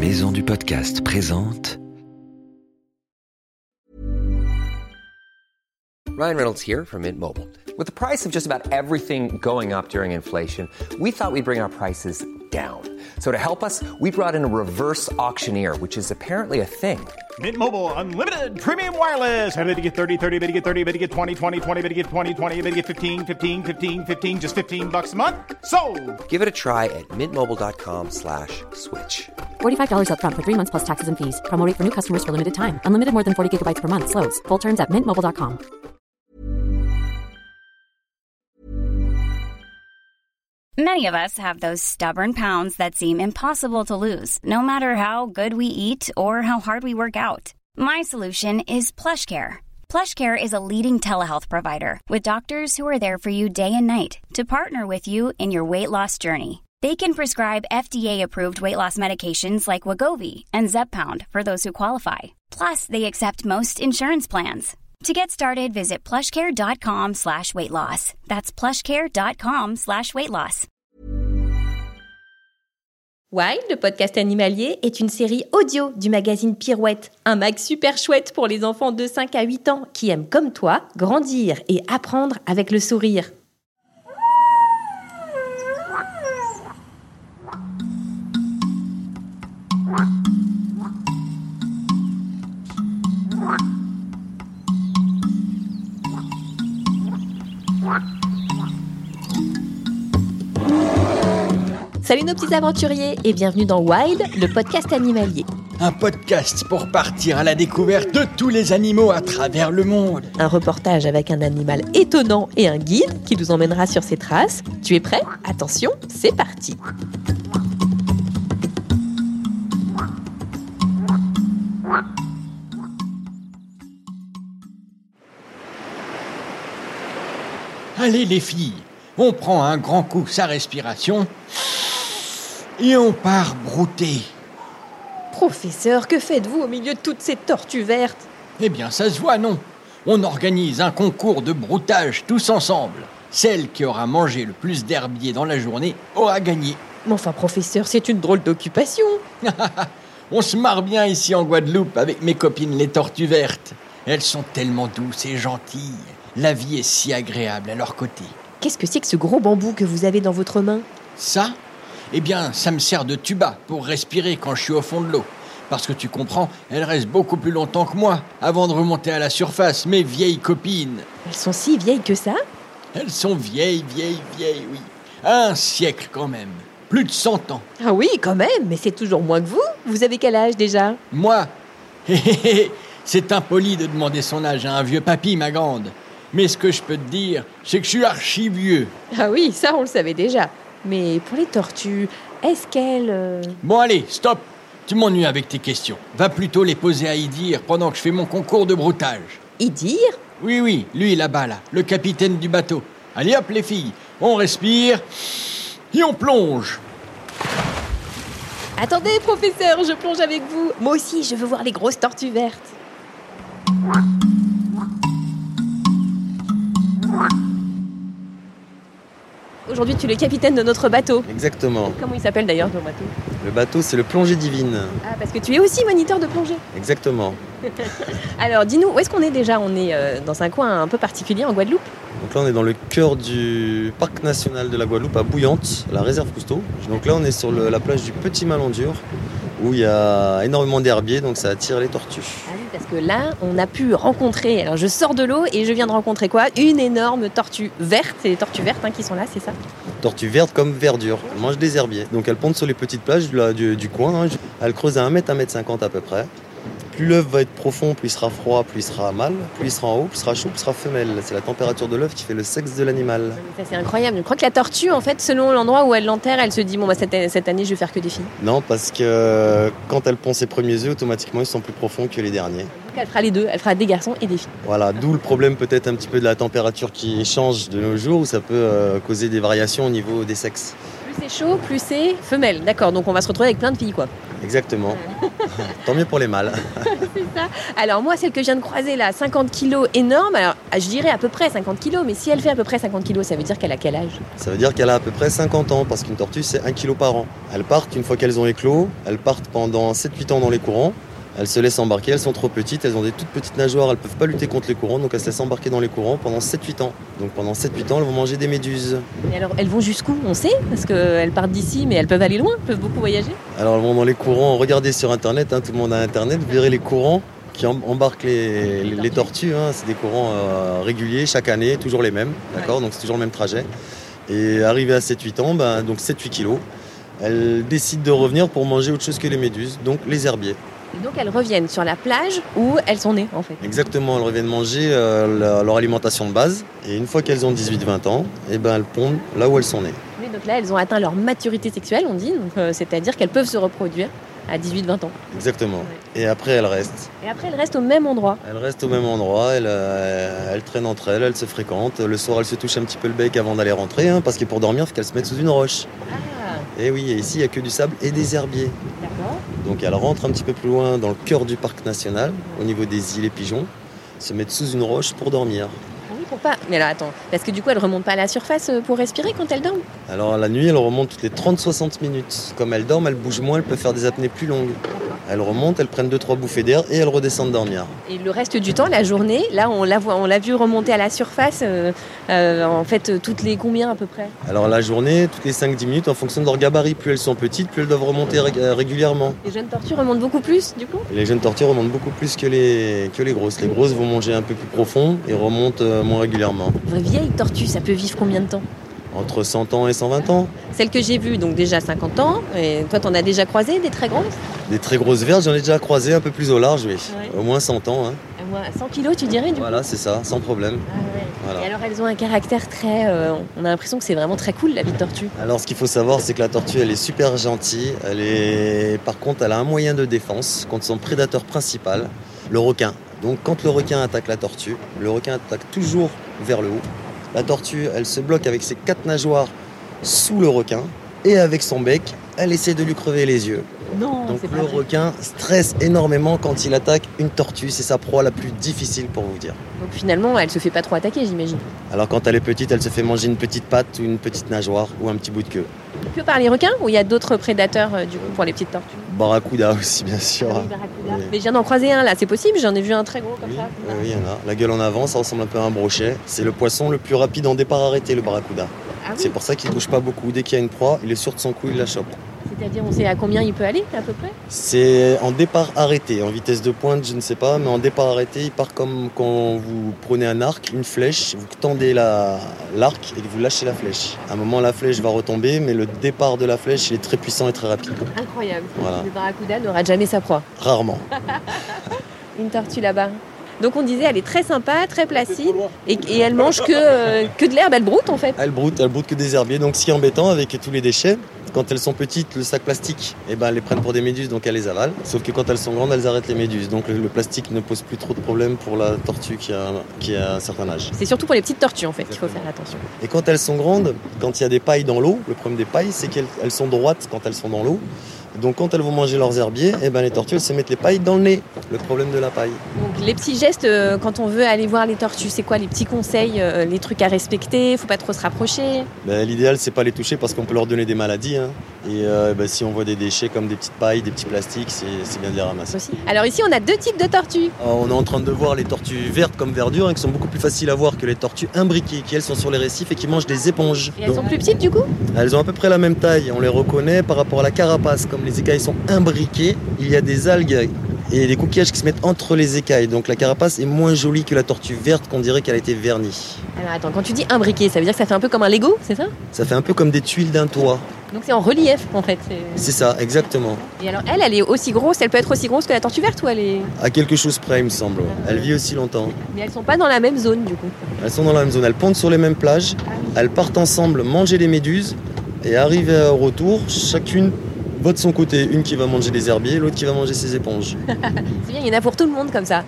Maison du Podcast présente Ryan Reynolds here from Mint Mobile. With the price of just about everything going up during inflation, we thought we'd bring our prices down. So to help us, we brought in a reverse auctioneer, which is apparently a thing. Mint Mobile unlimited premium wireless. Ready to get 30, 30, bit to get 30, bit to get 20, 20, 20, bit to get 20, 20, bit to get 15, 15, 15, 15 just 15 bucks a month. So, Give it a try at mintmobile.com slash switch. $45 upfront for three months plus taxes and fees. Promo rate for new customers for limited time. Unlimited more than 40 gigabytes per month. Slows. Full terms at mintmobile.com. Many of us have those stubborn pounds that seem impossible to lose, no matter how good we eat or how hard we work out. My solution is PlushCare. PlushCare is a leading telehealth provider with doctors who are there for you day and night to partner with you in your weight loss journey. They can prescribe FDA-approved weight loss medications like Wagovi and Zepbound for those who qualify. Plus, they accept most insurance plans. To get started, visit plushcare.com slash weight loss. That's plushcare.com slash weight loss. Wild, le podcast animalier, est une série audio du magazine Pirouette, un mag super chouette pour les enfants de 5 à 8 ans qui aiment comme toi grandir et apprendre avec le sourire. Salut nos petits aventuriers et bienvenue dans Wild, le podcast animalier. Un podcast pour partir à la découverte de tous les animaux à travers le monde. Un reportage avec un animal étonnant et un guide qui nous emmènera sur ses traces. Tu es prêt? Attention, c'est parti. Allez les filles, on prend un grand coup sa respiration et on part brouter. Professeur, que faites-vous au milieu de toutes ces tortues vertes? Eh bien ça se voit non On organise un concours de broutage tous ensemble. Celle qui aura mangé le plus d'herbier dans la journée aura gagné. Mais enfin, professeur, c'est une drôle d'occupation. On se marre bien ici en Guadeloupe avec mes copines les tortues vertes. Elles sont tellement douces et gentilles. La vie est si agréable à leur côté. Qu'est-ce que c'est que ce gros bambou que vous avez dans votre main? Ça, eh bien, ça me sert de tuba pour respirer quand je suis au fond de l'eau. Parce que tu comprends, elles restent beaucoup plus longtemps que moi avant de remonter à la surface, mes vieilles copines. Elles sont si vieilles que ça? Elles sont vieilles, vieilles, vieilles, oui. Un siècle quand même. Plus de 100 ans. Ah oui, quand même, mais c'est toujours moins que vous. Vous avez quel âge déjà? Moi? C'est impoli de demander son âge à un vieux papy, ma grande. Mais ce que je peux te dire, c'est que je suis archi vieux. Ah oui, ça on le savait déjà. Mais pour les tortues, est-ce qu'elles... euh, Bon allez, stop Tu m'ennuies avec tes questions. Va plutôt les poser à Idir pendant que je fais mon concours de broutage. y dire Oui, oui, lui là-bas, là, le capitaine du bateau. Allez hop les filles, on respire et on plonge. Attendez, professeur, je plonge avec vous. Moi aussi, je veux voir les grosses tortues vertes. Aujourd'hui, tu es le capitaine de notre bateau. Exactement. Comment il s'appelle d'ailleurs ton bateau Le bateau, c'est le plongée divine. Ah, parce que tu es aussi moniteur de plongée. Exactement. Alors, dis-nous, où est-ce qu'on est déjà? On est euh, dans un coin un peu particulier en Guadeloupe? Donc là, on est dans le cœur du parc national de la Guadeloupe, à Bouillante, la réserve Cousteau. Donc là, on est sur le- la plage du Petit Malandur, où il y a énormément d'herbiers, donc ça attire les tortues. Ah parce que là, on a pu rencontrer. Alors, je sors de l'eau et je viens de rencontrer quoi? Une énorme tortue verte. C'est les tortues vertes hein, qui sont là, c'est ça? Tortues vertes comme verdure, elles mangent des herbiers. Donc elles pondent sur les petites plages du, coin. hein. Elles creusent à 1 mètre, 1 mètre 50 à peu près. Plus l'œuf va être profond, plus il sera froid, plus il sera mâle. Plus il sera en haut, plus il sera chaud, plus il sera femelle. C'est la température de l'œuf qui fait le sexe de l'animal. C'est incroyable. Je crois que la tortue, en fait, selon l'endroit où elle l'enterre, elle se dit Bon, bah, cette, cette année, je vais faire que des filles. Non, parce que quand elle pond ses premiers œufs, automatiquement ils sont plus profonds que les derniers. Donc, elle fera les deux. Elle fera des garçons et des filles. Voilà, d'où le problème peut-être un petit peu de la température qui change de nos jours, où ça peut euh, causer des variations au niveau des sexes. Plus c'est chaud, plus c'est femelle. D'accord. Donc, on va se retrouver avec plein de filles, quoi. Exactement. Tant mieux pour les mâles. Alors moi, celle que je viens de croiser là, 50 kilos, énorme. Alors je dirais à peu près 50 kilos, mais si elle fait à peu près 50 kilos, ça veut dire qu'elle a quel âge? Ça veut dire qu'elle a à peu près 50 ans, parce qu'une tortue, c'est 1 kg par an. Elles partent, une fois qu'elles ont éclos, elles partent pendant 7-8 ans dans les courants. Elles se laissent embarquer, elles sont trop petites, elles ont des toutes petites nageoires, elles peuvent pas lutter contre les courants, donc elles se laissent embarquer dans les courants pendant 7-8 ans. Donc pendant 7-8 ans, elles vont manger des méduses. Et alors elles vont jusqu'où On sait, parce qu'elles partent d'ici, mais elles peuvent aller loin, elles peuvent beaucoup voyager. Alors elles vont dans les courants, regardez sur internet, hein, tout le monde a internet, vous verrez les courants qui em- embarquent les, les- les tortues. hein. c'est des courants euh, réguliers chaque année, toujours les mêmes, d'accord Donc c'est toujours le même trajet. Et arrivé à 7-8 ans, ben, donc 7-8 kilos, elles décident de revenir pour manger autre chose que les méduses, donc les herbiers. Et donc elles reviennent sur la plage où elles sont nées en fait. Exactement, elles reviennent manger euh, leur, leur alimentation de base. Et une fois qu'elles ont 18-20 ans, eh ben, elles pondent là où elles sont nées. Oui, donc là elles ont atteint leur maturité sexuelle, on dit, euh, c'est-à-dire qu'elles peuvent se reproduire à 18-20 ans. Exactement. Et après, elles restent. Et après elles restent au même endroit. Elles restent au même endroit, elles, euh, elles traînent entre elles, elles se fréquentent. Le soir, elles se touchent un petit peu le bec avant d'aller rentrer, hein, parce que pour dormir, il faut qu'elles se mettent sous une roche. Ah, Et oui, et ici, il n'y a que du sable et des herbiers. Donc elles rentrent un petit peu plus loin dans le cœur du parc national, au niveau des îles et pigeons, se mettent sous une roche pour dormir. Pour pas. Mais alors attends, parce que du coup elles remontent pas à la surface euh, pour respirer quand elles dorment Alors la nuit, elles remontent toutes les 30-60 minutes. Comme elles dorment, elles bougent moins, elles peuvent faire des apnées plus longues. Elles remontent, elles prennent 2-3 bouffées d'air et elles redescendent dormir. Et le reste du temps, la journée, là on l'a voit- on l'a vu remonter à la surface, euh, euh, en fait toutes les combien à peu près? Alors la journée, toutes les 5-10 minutes, en fonction de leur gabarit, plus elles sont petites, plus elles doivent remonter ré- régulièrement. Les jeunes tortues remontent beaucoup plus du coup? Les jeunes tortues remontent beaucoup plus que les, que les grosses. Les grosses vont manger un peu plus profond et remontent euh, moins régulièrement. Une vraie vieille tortue, ça peut vivre combien de temps Entre 100 ans et 120 ans. Celle que j'ai vue, donc déjà 50 ans, et toi t'en as déjà croisé des très grosses Des très grosses vertes, j'en ai déjà croisé un peu plus au large, oui. Ouais. Au moins 100 ans. hein. À moins 100 kilos tu dirais du Voilà, c'est ça, sans problème. Ah ouais. Voilà. Et alors elles ont un caractère très... euh, on a l'impression que c'est vraiment très cool la vie de tortue. Alors ce qu'il faut savoir, c'est que la tortue, elle est super gentille. Elle est, par contre, elle a un moyen de défense contre son prédateur principal, le requin. Donc quand le requin attaque la tortue, le requin attaque toujours vers le haut. La tortue, elle se bloque avec ses quatre nageoires sous le requin et avec son bec, elle essaie de lui crever les yeux. Non, Donc pas le requin stresse énormément quand il attaque une tortue. C'est sa proie la plus difficile pour vous dire. Donc finalement elle se fait pas trop attaquer j'imagine. Alors quand elle est petite, elle se fait manger une petite patte ou une petite nageoire ou un petit bout de queue. Que par les requins ou il y a d'autres prédateurs euh, du coup pour les petites tortues? Barracuda aussi, bien sûr. Ah oui, barracuda. Oui. Mais je viens d'en croiser un là, c'est possible J'en ai vu un très gros comme Oui, ça. oui, oui, il y en a. La gueule en avant, ça ressemble un peu à un brochet. C'est le poisson le plus rapide en départ arrêté, le barracuda. Ah. C'est pour ça qu'il ne bouge pas beaucoup. Dès qu'il y a une proie, il est sûr de son coup, il la chope. C'est-à-dire on sait à combien il peut aller à peu près C'est en départ arrêté, en vitesse de pointe, je ne sais pas, mais en départ arrêté, il part comme quand vous prenez un arc, une flèche, vous tendez la- l'arc et que vous lâchez la flèche. À un moment, la flèche va retomber, mais le départ de la flèche, il est très puissant et très rapide. Incroyable. Voilà. Le barracuda n'aura jamais sa proie. Rarement. Une tortue là-bas. Donc on disait elle est très sympa, très placide et, et elle mange que, euh, que de l'herbe, elle broute en fait. Elles broutent, elles broutent que des herbiers. Donc, ce qui est embêtant avec tous les déchets, quand elles sont petites, le sac plastique, eh ben, elles les prennent pour des méduses, donc elles les avalent. Sauf que quand elles sont grandes, elles arrêtent les méduses. Donc, le, plastique ne pose plus trop de problèmes pour la tortue qui a, qui a un certain âge. C'est surtout pour les petites tortues en fait qu'il faut faire attention. Et quand elles sont grandes, quand il y a des pailles dans l'eau, le problème des pailles, c'est qu'elles elles sont droites quand elles sont dans l'eau. Donc, quand elles vont manger leurs herbiers, eh ben, les tortues, elles se mettent les pailles dans le nez. Le problème de la paille. Donc les petits gestes euh, quand on veut aller voir les tortues, c'est quoi les petits conseils, euh, les trucs à respecter, faut pas trop se rapprocher? Ben, L'idéal, c'est pas les toucher parce qu'on peut leur donner des maladies. hein. Et euh, ben, si on voit des déchets comme des petites pailles, des petits plastiques, c'est c'est bien de les ramasser. Aussi. Alors ici on a deux types de tortues. Alors, On est en train de voir les tortues vertes comme verdure, hein, qui sont beaucoup plus faciles à voir que les tortues imbriquées, qui elles sont sur les récifs et qui mangent des éponges. Et elles Donc, sont plus petites du coup elles ont à peu près la même taille, on les reconnaît par rapport à la carapace. Comme les écailles sont imbriquées, il y a des algues et des coquillages qui se mettent entre les écailles. Donc la carapace est moins jolie que la tortue verte qu'on dirait qu'elle a été vernie. Alors attends, quand tu dis imbriqué, ça veut dire que ça fait un peu comme un Lego, c'est ça? Ça fait un peu comme des tuiles d'un toit. Donc c'est en relief en fait. c'est- ça, exactement. Et alors elle, elle est aussi grosse, elle peut être aussi grosse que la tortue verte ou elle est... À quelque chose près, il me semble. Elle vit aussi longtemps. Mais elles sont pas dans la même zone du coup. Elles sont dans la même zone, elles pondent sur les mêmes plages, elles partent ensemble manger des méduses et arrivent au retour, chacune va de son côté. Une qui va manger des herbiers, l'autre qui va manger ses éponges. C'est bien, il y en a pour tout le monde comme ça.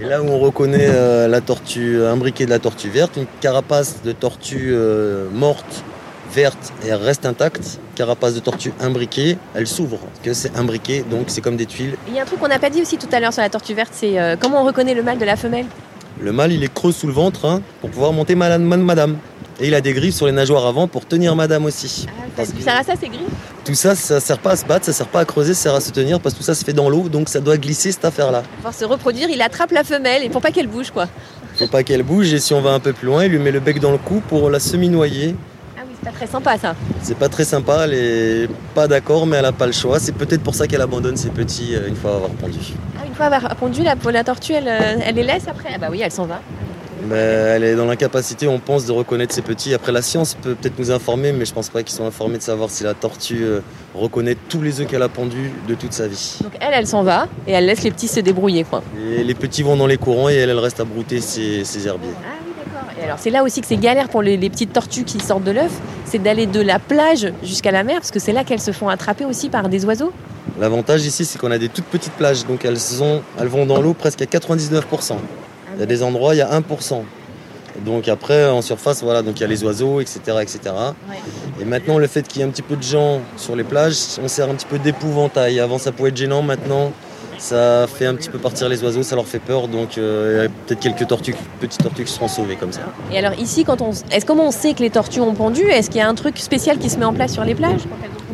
Et là où on reconnaît euh, la tortue imbriquée de la tortue verte, une carapace de tortue euh, morte verte et elle reste intacte. Carapace de tortue imbriquée, elle s'ouvre. Parce que c'est imbriqué, donc c'est comme des tuiles. Il y a un truc qu'on n'a pas dit aussi tout à l'heure sur la tortue verte, c'est euh, comment on reconnaît le mâle de la femelle? Le mâle, il est creux sous le ventre hein, pour pouvoir monter malade, madame. Et il a des griffes sur les nageoires avant pour tenir madame aussi. Parce Ça sert à ça, c'est gris? Tout ça, ça sert pas à se battre, ça sert pas à creuser, ça sert à se tenir parce que tout ça se fait dans l'eau, donc ça doit glisser cette affaire-là. Pour se reproduire, il attrape la femelle et pour pas qu'elle bouge quoi. Faut pas qu'elle bouge et si on va un peu plus loin, il lui met le bec dans le cou pour la semi-noyer. Ah oui, c'est pas très sympa ça. C'est pas très sympa, elle est pas d'accord, mais elle a pas le choix. C'est peut-être pour ça qu'elle abandonne ses petits euh, une fois avoir pondu. Ah, une fois avoir pondu, la, la tortue, elle, euh, elle les laisse après Ah bah oui, elle s'en va. Mais elle est dans l'incapacité, on pense, de reconnaître ses petits. Après, la science peut peut-être nous informer, mais je pense pas qu'ils sont informés de savoir si la tortue euh, reconnaît tous les œufs qu'elle a pondus de toute sa vie. Donc elle, elle s'en va et elle laisse les petits se débrouiller, quoi. Et les petits vont dans les courants et elle, elle reste à brouter ses, ses herbiers. Ah oui, d'accord. Et alors c'est là aussi que c'est galère pour les, les petites tortues qui sortent de l'œuf, c'est d'aller de la plage jusqu'à la mer, parce que c'est là qu'elles se font attraper aussi par des oiseaux. L'avantage ici, c'est qu'on a des toutes petites plages, donc elles, elles vont dans l'eau presque à 99%. Il y a des endroits, il y a 1%. Donc après, en surface, voilà, donc il y a les oiseaux, etc. etc. Et maintenant, le fait qu'il y ait un petit peu de gens sur les plages, on sert un petit peu d'épouvantail. Avant, ça pouvait être gênant, maintenant, ça fait un petit peu partir les oiseaux, ça leur fait peur, donc euh, il y a peut-être quelques tortues, petites tortues qui seront sauvées comme ça. Et alors ici, quand on, est-ce comment on sait que les tortues ont pondu Est-ce qu'il y a un truc spécial qui se met en place sur les plages?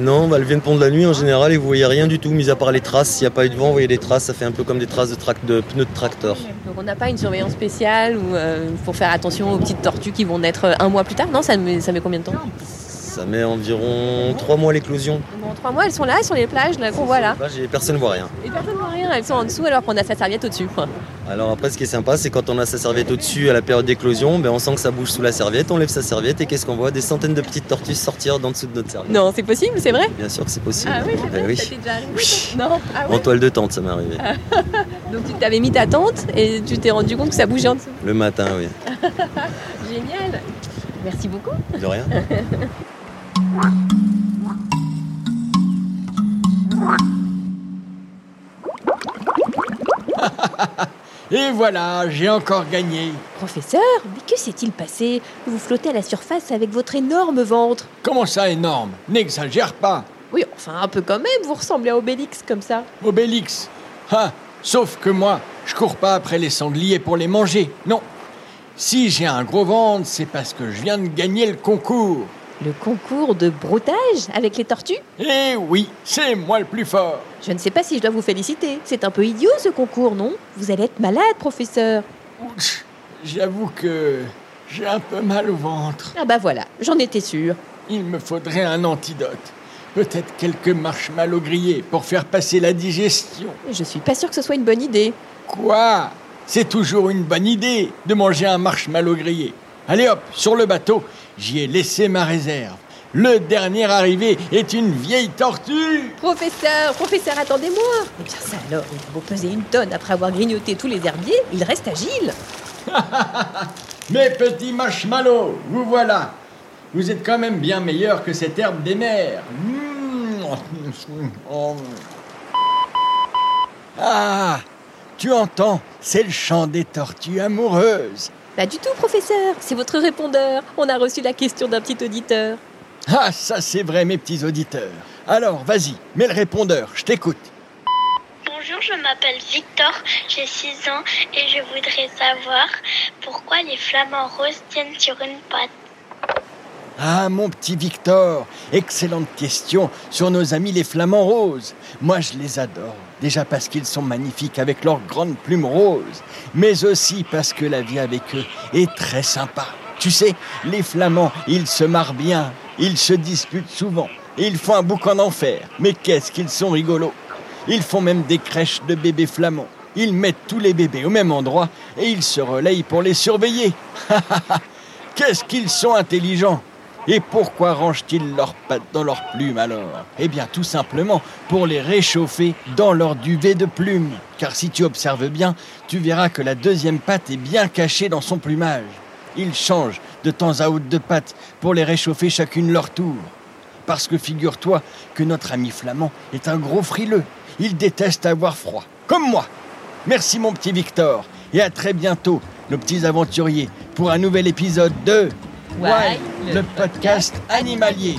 Non, bah, elles viennent pondre la nuit en général et vous voyez rien du tout, mis à part les traces. S'il n'y a pas eu de vent, vous voyez des traces, ça fait un peu comme des traces de, de pneus de tracteur. Donc on n'a pas une surveillance spéciale ou euh, pour faire attention aux petites tortues qui vont naître euh, un mois plus tard? Non, ça met, ça met combien de temps? Ça met environ 3 mois l'éclosion. Bon, trois mois, elles sont là, sur les plages, là, qu'on voit là. Personne ne voit rien. Et personne ne voit rien, elles sont en dessous alors qu'on a sa serviette au-dessus. Alors après, ce qui est sympa, c'est quand on a sa serviette au-dessus à la période d'éclosion, ben, on sent que ça bouge sous la serviette, on lève sa serviette et qu'est-ce qu'on voit? Des centaines de petites tortues sortir d'en dessous de notre serviette. Non, c'est possible, c'est vrai? Bien sûr que c'est possible. Ah oui, c'est oui. ça t'est déjà arrivé ça Non? Ah En toile de tente, ça m'est arrivé. Donc tu t'avais mis ta tente et tu t'es rendu compte que ça bougeait en dessous. Le matin, oui. Génial Merci beaucoup. De rien. Et voilà, j'ai encore gagné. Professeur, mais que s'est-il passé? Vous flottez à la surface avec votre énorme ventre. Comment ça énorme? N'exagère pas. Oui, enfin un peu quand même, vous ressemblez à Obélix comme ça. Obélix? Ah, sauf que moi, je cours pas après les sangliers pour les manger. Non. Si j'ai un gros ventre, c'est parce que je viens de gagner le concours. Le concours de broutage avec les tortues Eh oui, c'est moi le plus fort. Je ne sais pas si je dois vous féliciter. C'est un peu idiot ce concours, non? Vous allez être malade, professeur. Ouch, J'avoue que j'ai un peu mal au ventre. Ah bah voilà, j'en étais sûre. Il me faudrait un antidote. Peut-être quelques marshmallows grillés pour faire passer la digestion. Je suis pas sûre que ce soit une bonne idée. Quoi? C'est toujours une bonne idée de manger un marshmallow grillé. Allez hop, sur le bateau, j'y ai laissé ma réserve. Le dernier arrivé est une vieille tortue. Professeur, professeur, attendez-moi Eh bien ça alors, il a beau peser une tonne après avoir grignoté tous les herbiers, il reste agile. Mes petits marshmallows, vous voilà. Vous êtes quand même bien meilleurs que cette herbe des mers. Oh. Ah, tu entends C'est le chant des tortues amoureuses. Pas du tout, professeur, c'est votre répondeur. On a reçu la question d'un petit auditeur. Ah, ça c'est vrai, mes petits auditeurs. Alors, vas-y, mets le répondeur, je t'écoute. Bonjour, je m'appelle Victor, j'ai 6 ans et je voudrais savoir pourquoi les flamants roses tiennent sur une patte. Ah, mon petit Victor, excellente question sur nos amis les flamants roses. Moi, je les adore. Déjà parce qu'ils sont magnifiques avec leurs grandes plumes roses, mais aussi parce que la vie avec eux est très sympa. Tu sais, les flamands, ils se marrent bien, ils se disputent souvent, ils font un boucan d'enfer. Mais qu'est-ce qu'ils sont rigolos Ils font même des crèches de bébés flamands. Ils mettent tous les bébés au même endroit et ils se relayent pour les surveiller. Qu'est-ce qu'ils sont intelligents Et pourquoi rangent-ils leurs pattes dans leurs plumes alors? Eh bien tout simplement pour les réchauffer dans leur duvet de plumes. Car si tu observes bien, tu verras que la deuxième patte est bien cachée dans son plumage. Ils changent de temps à autre de pattes pour les réchauffer chacune leur tour. Parce que figure-toi que notre ami flamand est un gros frileux. Il déteste avoir froid, comme moi. Merci mon petit Victor, et à très bientôt, nos petits aventuriers, pour un nouvel épisode de Wild, le podcast animalier.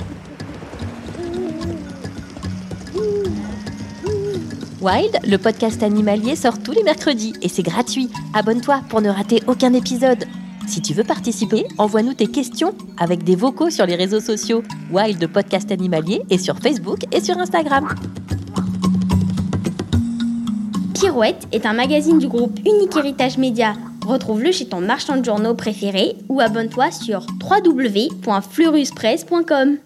Wild, le podcast animalier sort tous les mercredis et c'est gratuit. Abonne-toi pour ne rater aucun épisode. Si tu veux participer, envoie-nous tes questions avec des vocaux sur les réseaux sociaux Wild Podcast Animalier et sur Facebook et sur Instagram. Pirouette est un magazine du groupe Unique Héritage Média. Retrouve-le chez ton marchand de journaux préféré ou abonne-toi sur www.fleuruspresse.com.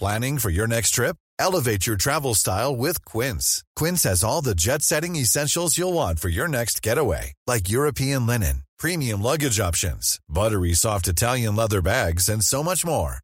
Planning for your next trip? Elevate your travel style with Quince. Quince has all the jet setting essentials you'll want for your next getaway, like European linen, premium luggage options, buttery soft Italian leather bags, and so much more.